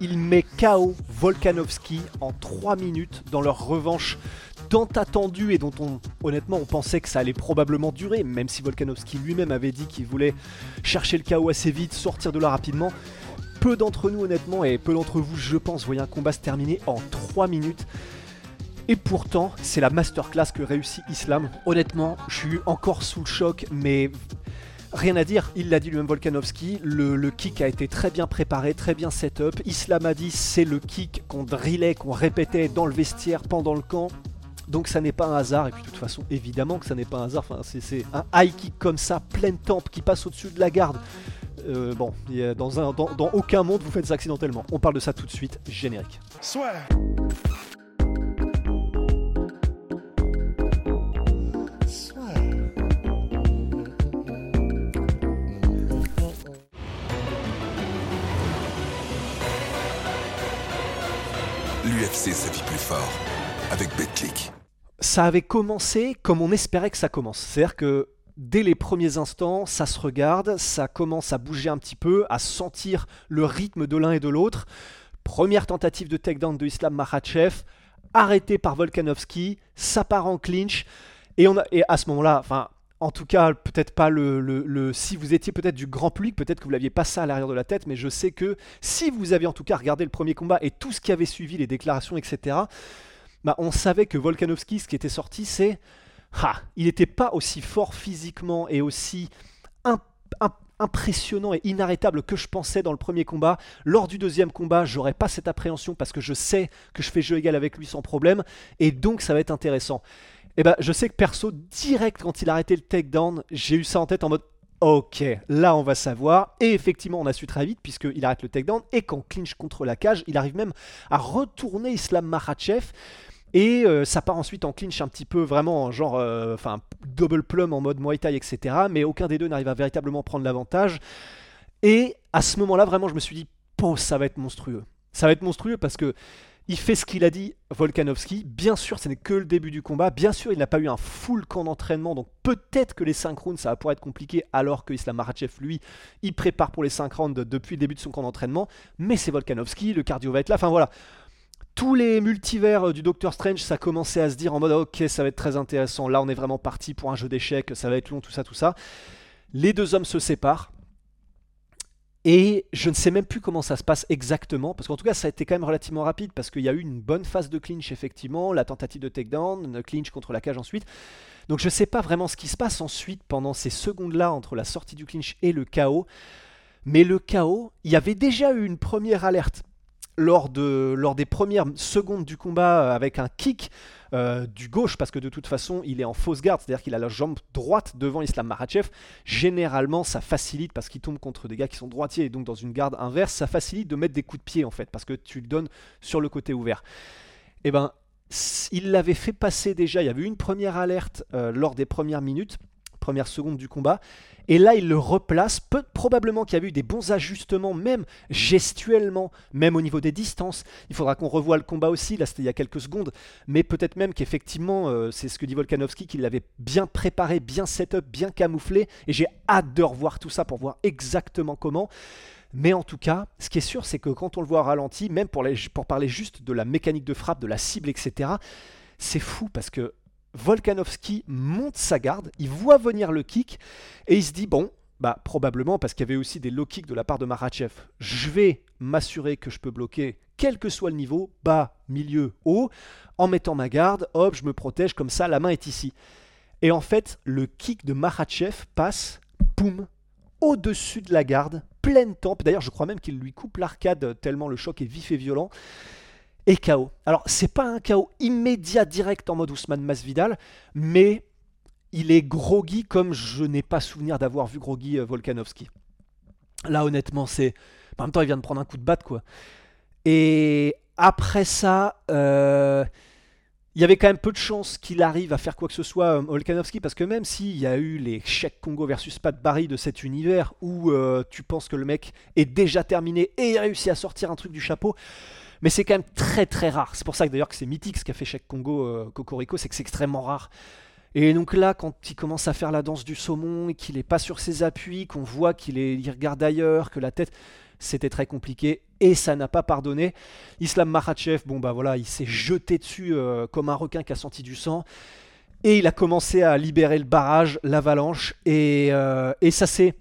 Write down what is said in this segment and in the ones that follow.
Il met KO Volkanovski en 3 minutes dans leur revanche tant attendue et dont on, honnêtement on pensait que ça allait probablement durer, même si Volkanovski lui-même avait dit qu'il voulait chercher le KO assez vite, sortir de là rapidement. Peu d'entre nous honnêtement et peu d'entre vous je pense voyaient un combat se terminer en 3 minutes. Et pourtant, c'est la masterclass que réussit Islam. Honnêtement, je suis encore sous le choc, mais Rien à dire, il l'a dit lui-même Volkanovski, le, kick a été très bien préparé, très bien set-up. Islam a dit c'est le kick qu'on drillait, qu'on répétait dans le vestiaire pendant le camp. Donc ça n'est pas un hasard, et puis de toute façon évidemment que ça n'est pas un hasard, c'est un high kick comme ça, pleine tempe, qui passe au-dessus de la garde. Euh, bon, dans, un, dans, dans, aucun monde vous faites ça accidentellement. On parle de ça tout de suite, générique. l'UFC sa vie plus fort avec BetClick. Ça avait commencé comme on espérait que ça commence. C'est-à-dire que dès les premiers instants, ça se regarde, ça commence à bouger un petit peu, à sentir le rythme de l'un et de l'autre. Première tentative de takedown de Islam Makhachev, arrêté par Volkanovski, ça part en clinch. Et, on a, et à ce moment-là, enfin, en tout cas, peut-être pas le, Si vous étiez peut-être du grand public, peut-être que vous l'aviez pas ça à l'arrière de la tête, mais je sais que si vous avez en tout cas regardé le premier combat et tout ce qui avait suivi, les déclarations, etc., bah, on savait que Volkanovski, ce qui était sorti, c'est. Ah, il n'était pas aussi fort physiquement et aussi impressionnant et inarrêtable que je pensais dans le premier combat. Lors du deuxième combat, j'aurais pas cette appréhension parce que je sais que je fais jeu égal avec lui sans problème et donc ça va être intéressant. Et eh ben, je sais que perso, direct quand il a arrêté le takedown, j'ai eu ça en tête en mode Ok, là on va savoir. Et effectivement, on a su très vite puisqu'il arrête le takedown. Et quand clinch contre la cage, il arrive même à retourner Islam Makhachev. Et euh, ça part ensuite en clinch un petit peu vraiment genre euh, enfin double plum en mode Muay Thai, etc. Mais aucun des deux n'arrive à véritablement prendre l'avantage. Et à ce moment-là, vraiment, je me suis dit, oh, ça va être monstrueux. Ça va être monstrueux parce que il fait ce qu'il a dit, Volkanovski. Bien sûr, ce n'est que le début du combat. Bien sûr, il n'a pas eu un full camp d'entraînement. Donc peut-être que les 5 rounds, ça va pouvoir être compliqué. Alors que Islam Makhachev, lui, il prépare pour les 5 rounds depuis le début de son camp d'entraînement. Mais c'est Volkanovski, le cardio va être là. Enfin voilà. Tous les multivers du Doctor Strange, ça commençait à se dire en mode ok, ça va être très intéressant. Là, on est vraiment parti pour un jeu d'échecs. Ça va être long, tout ça, tout ça. Les deux hommes se séparent. Et je ne sais même plus comment ça se passe exactement, parce qu'en tout cas, ça a été quand même relativement rapide, parce qu'il y a eu une bonne phase de clinch, effectivement, la tentative de takedown, le clinch contre la cage ensuite. Donc je ne sais pas vraiment ce qui se passe ensuite pendant ces secondes-là entre la sortie du clinch et le chaos. Mais le chaos, il y avait déjà eu une première alerte lors, de, lors des premières secondes du combat euh, avec un kick euh, du gauche, parce que de toute façon, il est en fausse garde, c'est-à-dire qu'il a la jambe droite devant Islam Makhachev. Généralement, ça facilite, parce qu'il tombe contre des gars qui sont droitiers, et donc dans une garde inverse, ça facilite de mettre des coups de pied, en fait, parce que tu le donnes sur le côté ouvert. Et eh ben, il l'avait fait passer déjà, il y avait eu une première alerte euh, lors des premières minutes, premières secondes du combat, et là, il le replace. Probablement qu'il y a eu des bons ajustements, même gestuellement, même au niveau des distances. Il faudra qu'on revoie le combat aussi. Là, c'était il y a quelques secondes. Mais peut-être même qu'effectivement, euh, c'est ce que dit Volkanovski, qu'il l'avait bien préparé, bien set-up, bien camouflé. Et j'ai hâte de revoir tout ça pour voir exactement comment. Mais en tout cas, ce qui est sûr, c'est que quand on le voit ralenti, même pour parler juste de la mécanique de frappe, de la cible, etc., c'est fou parce que Volkanovski monte sa garde, il voit venir le kick et il se dit bon, bah probablement parce qu'il y avait aussi des low kicks de la part de Marachev. Je vais m'assurer que je peux bloquer quel que soit le niveau, bas, milieu, haut, en mettant ma garde, hop, je me protège comme ça, la main est ici. Et en fait, le kick de Marachev passe, boum, au-dessus de la garde, pleine tempe. D'ailleurs, je crois même qu'il lui coupe l'arcade tellement le choc est vif et violent et KO. Alors, c'est pas un KO immédiat direct en mode Ousmane Masvidal, mais il est groggy comme je n'ai pas souvenir d'avoir vu groggy euh, Volkanovski. Là, honnêtement, c'est. En même temps, il vient de prendre un coup de batte, quoi. Et après ça, euh, il y avait quand même peu de chances qu'il arrive à faire quoi que ce soit, euh, Volkanovski, parce que même s'il y a eu les Cheikh Congo versus Pat Barry de cet univers, où tu penses que le mec est déjà terminé et a réussi à sortir un truc du chapeau, mais c'est quand même très très rare. C'est pour ça que d'ailleurs que c'est mythique ce qu'a fait Cheikh Congo euh, Cocorico, c'est que c'est extrêmement rare. Et donc là, quand il commence à faire la danse du saumon et qu'il n'est pas sur ses appuis, qu'on voit qu'il il regarde ailleurs, que la tête c'était très compliqué et ça n'a pas pardonné. Islam Makhachev, bon bah voilà, il s'est jeté dessus euh, comme un requin qui a senti du sang et il a commencé à libérer le barrage, l'avalanche et, euh, et ça c'est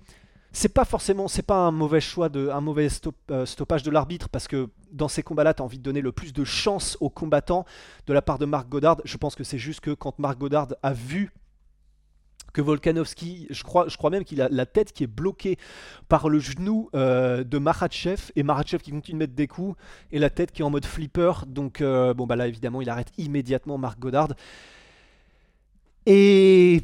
c'est pas forcément c'est pas un mauvais choix de un mauvais euh, stoppage de l'arbitre parce que dans ces combats-là, tu as envie de donner le plus de chance aux combattants de la part de Marc Godard. Je pense que c'est juste que quand Marc Godard a vu que Volkanovski, je crois, même qu'il a la tête qui est bloquée par le genou euh, de Makhachev et Makhachev qui continue de mettre des coups et la tête qui est en mode flipper. Donc euh, bon bah là évidemment il arrête immédiatement Marc Godard. Et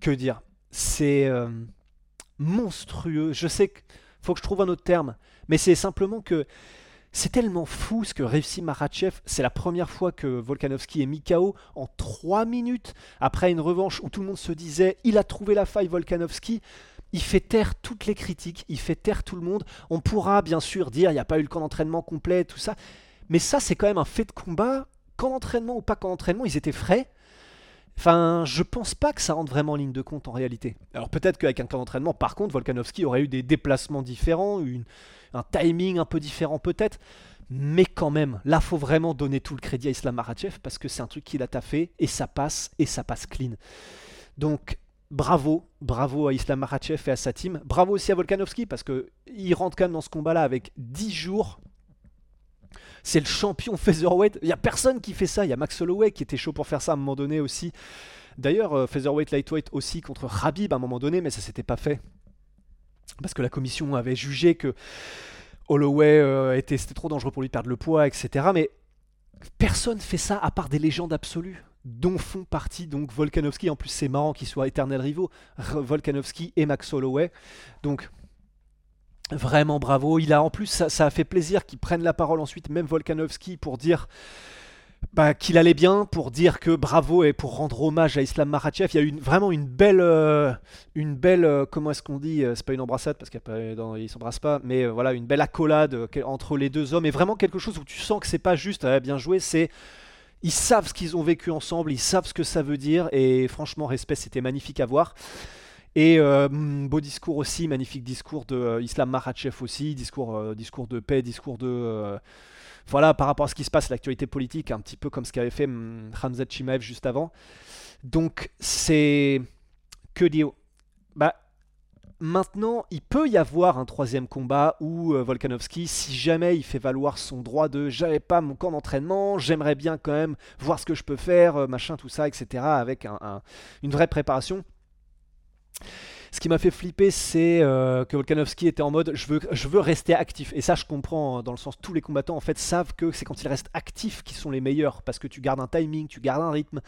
Que dire C'est euh, monstrueux. Je sais qu'il faut que je trouve un autre terme. Mais c'est simplement que c'est tellement fou ce que réussit Marachev. C'est la première fois que Volkanovski est mis KO en 3 minutes après une revanche où tout le monde se disait il a trouvé la faille Volkanovski. Il fait taire toutes les critiques, il fait taire tout le monde. On pourra bien sûr dire il n'y a pas eu le camp d'entraînement complet, tout ça. Mais ça, c'est quand même un fait de combat. Camp d'entraînement ou pas camp d'entraînement, ils étaient frais. Enfin, je pense pas que ça rentre vraiment en ligne de compte en réalité. Alors peut-être qu'avec un camp d'entraînement, par contre, Volkanovski aurait eu des déplacements différents, un timing un peu différent peut-être, mais quand même, là, faut vraiment donner tout le crédit à Islam Makhachev parce que c'est un truc qu'il a taffé et ça passe et ça passe clean. Donc, bravo, bravo à Islam Makhachev et à sa team. Bravo aussi à Volkanovski parce que il rentre quand même dans ce combat-là avec 10 jours. C'est le champion featherweight. Il y a personne qui fait ça. Il y a Max Holloway qui était chaud pour faire ça à un moment donné aussi. D'ailleurs, euh, featherweight lightweight aussi contre Rabib à un moment donné, mais ça s'était pas fait parce que la commission avait jugé que Holloway euh, était, c'était trop dangereux pour lui perdre le poids, etc. Mais personne fait ça à part des légendes absolues dont font partie donc Volkanovski. En plus, c'est marrant qu'ils soient éternels rivaux, Volkanovski et Max Holloway. Donc, vraiment bravo. Il a en plus, ça, a fait plaisir qu'ils prennent la parole ensuite, même Volkanovski, pour dire bah, qu'il allait bien pour dire que bravo et pour rendre hommage à Islam Makhachev. Il y a eu vraiment une belle, euh, une belle, euh, comment est-ce qu'on dit euh, C'est pas une embrassade parce qu'ils ne s'embrassent pas, mais voilà, une belle accolade entre les deux hommes et vraiment quelque chose où tu sens que c'est pas juste ah, bien joué, c'est ils savent ce qu'ils ont vécu ensemble, ils savent ce que ça veut dire et franchement, respect, c'était magnifique à voir. Et beau discours aussi, magnifique discours de Islam Makhachev aussi, discours, discours de paix, discours de voilà, par rapport à ce qui se passe, l'actualité politique, un petit peu comme ce qu'avait fait Hamza Chimaev juste avant. Donc, c'est. Que dire Bah. Maintenant, il peut y avoir un troisième combat où euh, Volkanovski, si jamais il fait valoir son droit de j'avais pas mon camp d'entraînement, j'aimerais bien quand même voir ce que je peux faire, euh, machin, tout ça, etc., avec une vraie préparation. Ce qui m'a fait flipper, c'est euh, que Volkanovski était en mode je veux, je veux rester actif. Et ça, je comprends, hein, dans le sens tous les combattants en fait savent que c'est quand ils restent actifs qu'ils sont les meilleurs, parce que tu gardes un timing, tu gardes un rythme.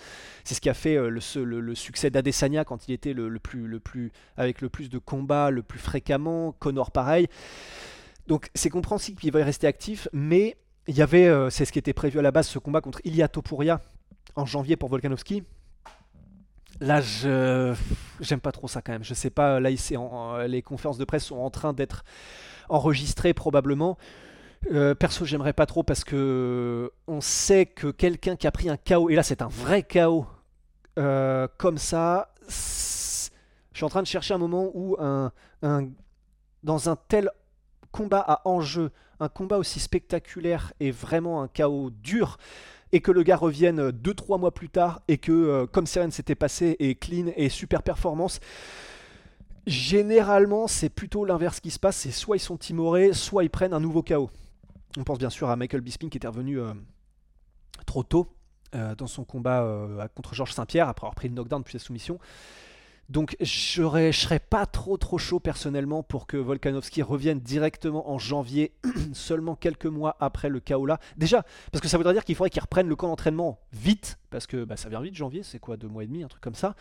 C'est ce qui a fait euh, le, succès d'Adesanya quand il était le, plus, avec le plus de combats, le plus fréquemment. Connor pareil. Donc c'est compréhensible qu'il va rester actif, mais il y avait, euh, c'est ce qui était prévu à la base, ce combat contre Ilia Topuria en janvier pour Volkanovski. Là, je j'aime pas trop ça quand même. Je sais pas. Là, les conférences de presse sont en train d'être enregistrées probablement. Euh, perso, j'aimerais pas trop parce que on sait que quelqu'un qui a pris un chaos et là c'est un vrai chaos euh, comme ça. Je suis en train de chercher un moment où un, dans un tel combat à enjeu, un combat aussi spectaculaire et vraiment un chaos dur, et que le gars revienne 2-3 mois plus tard et que, euh, comme si s'était passé, et clean et super performance. Généralement, c'est plutôt l'inverse qui se passe. C'est soit ils sont timorés, soit ils prennent un nouveau chaos. On pense bien sûr à Michael Bisping qui était revenu euh, trop tôt euh, dans son combat euh, contre Georges Saint-Pierre après avoir pris le knockdown puis la soumission. Donc je serais pas trop trop chaud personnellement pour que Volkanovski revienne directement en janvier, seulement quelques mois après le chaos là. Déjà, parce que ça voudrait dire qu'il faudrait qu'il reprenne le camp d'entraînement vite, parce que bah, ça vient vite janvier, c'est quoi, deux mois et demi, un truc comme ça.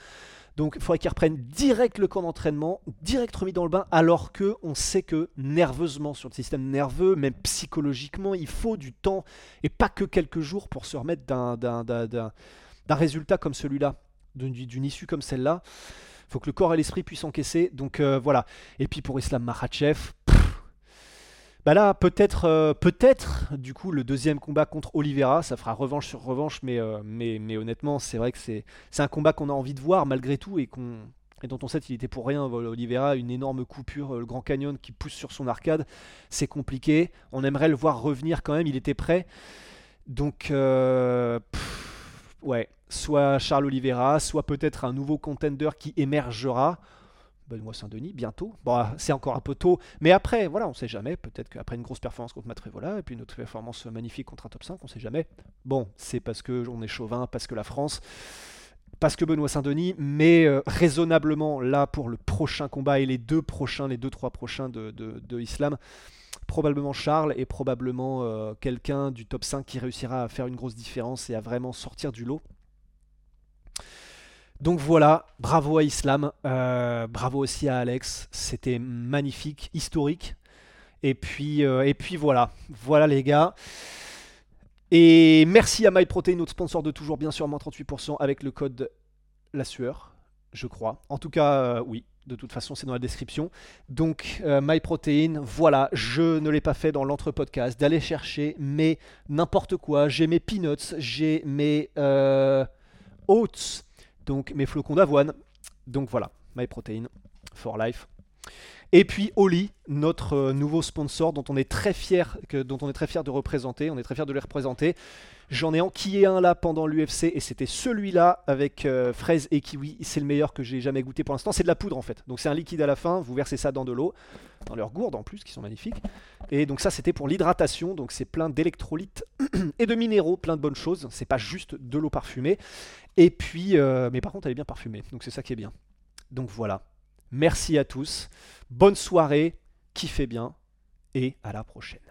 Donc il faudrait qu'il reprenne direct le camp d'entraînement, direct remis dans le bain, alors que on sait que nerveusement, sur le système nerveux, même psychologiquement, il faut du temps, et pas que quelques jours pour se remettre d'un résultat comme celui-là, d'une issue comme celle-là faut que le corps et l'esprit puissent encaisser. Donc euh, voilà. Et puis pour Islam Makhachev, bah là peut-être, euh, peut-être du coup le deuxième combat contre Oliveira, ça fera revanche sur revanche, mais, euh, honnêtement c'est vrai que c'est, un combat qu'on a envie de voir malgré tout et dont on sait qu'il était pour rien. Oliveira, une énorme coupure, le Grand Canyon qui pousse sur son arcade, c'est compliqué. On aimerait le voir revenir quand même, il était prêt. Donc, soit Charles Oliveira, soit peut-être un nouveau contender qui émergera. Benoît Saint-Denis, bientôt. Bon, c'est encore un peu tôt, mais après, voilà, on sait jamais. Peut-être qu'après une grosse performance contre Matrevola, et puis une autre performance magnifique contre un top 5, on sait jamais. Bon, c'est parce que on est chauvin, parce que la France, parce que Benoît Saint-Denis, mais euh, raisonnablement, là, pour le prochain combat et les deux prochains, les deux, trois prochains de, de, Islam, probablement Charles et probablement euh, quelqu'un du top 5 qui réussira à faire une grosse différence et à vraiment sortir du lot. Donc voilà, bravo à Islam, euh, bravo aussi à Alex, c'était magnifique, historique. Et puis, euh, et puis voilà, voilà les gars. Et merci à MyProtein, notre sponsor de toujours, bien sûr, moins 38% avec le code la sueur, je crois. En tout cas, euh, oui, de toute façon, c'est dans la description. Donc, MyProtein, voilà, je ne l'ai pas fait dans l'entre-podcast, d'aller chercher mais n'importe quoi. J'ai mes peanuts, j'ai mes oats donc mes flocons d'avoine. Donc voilà, MyProtein for life. Et puis Oli, notre euh, nouveau sponsor dont on est très fier, que, dont on est très fier de représenter, on est très fier de les représenter. J'en ai enquillé un là pendant l'UFC et c'était celui-là avec euh, fraise et kiwi. C'est le meilleur que j'ai jamais goûté pour l'instant. C'est de la poudre en fait. Donc c'est un liquide à la fin. Vous versez ça dans de l'eau, dans leurs gourdes en plus qui sont magnifiques. Et donc ça c'était pour l'hydratation. Donc c'est plein d'électrolytes et de minéraux, plein de bonnes choses. C'est pas juste de l'eau parfumée. Et puis, euh, mais par contre elle est bien parfumée. Donc c'est ça qui est bien. Donc voilà. Merci à tous. Bonne soirée, kiffez bien et à la prochaine.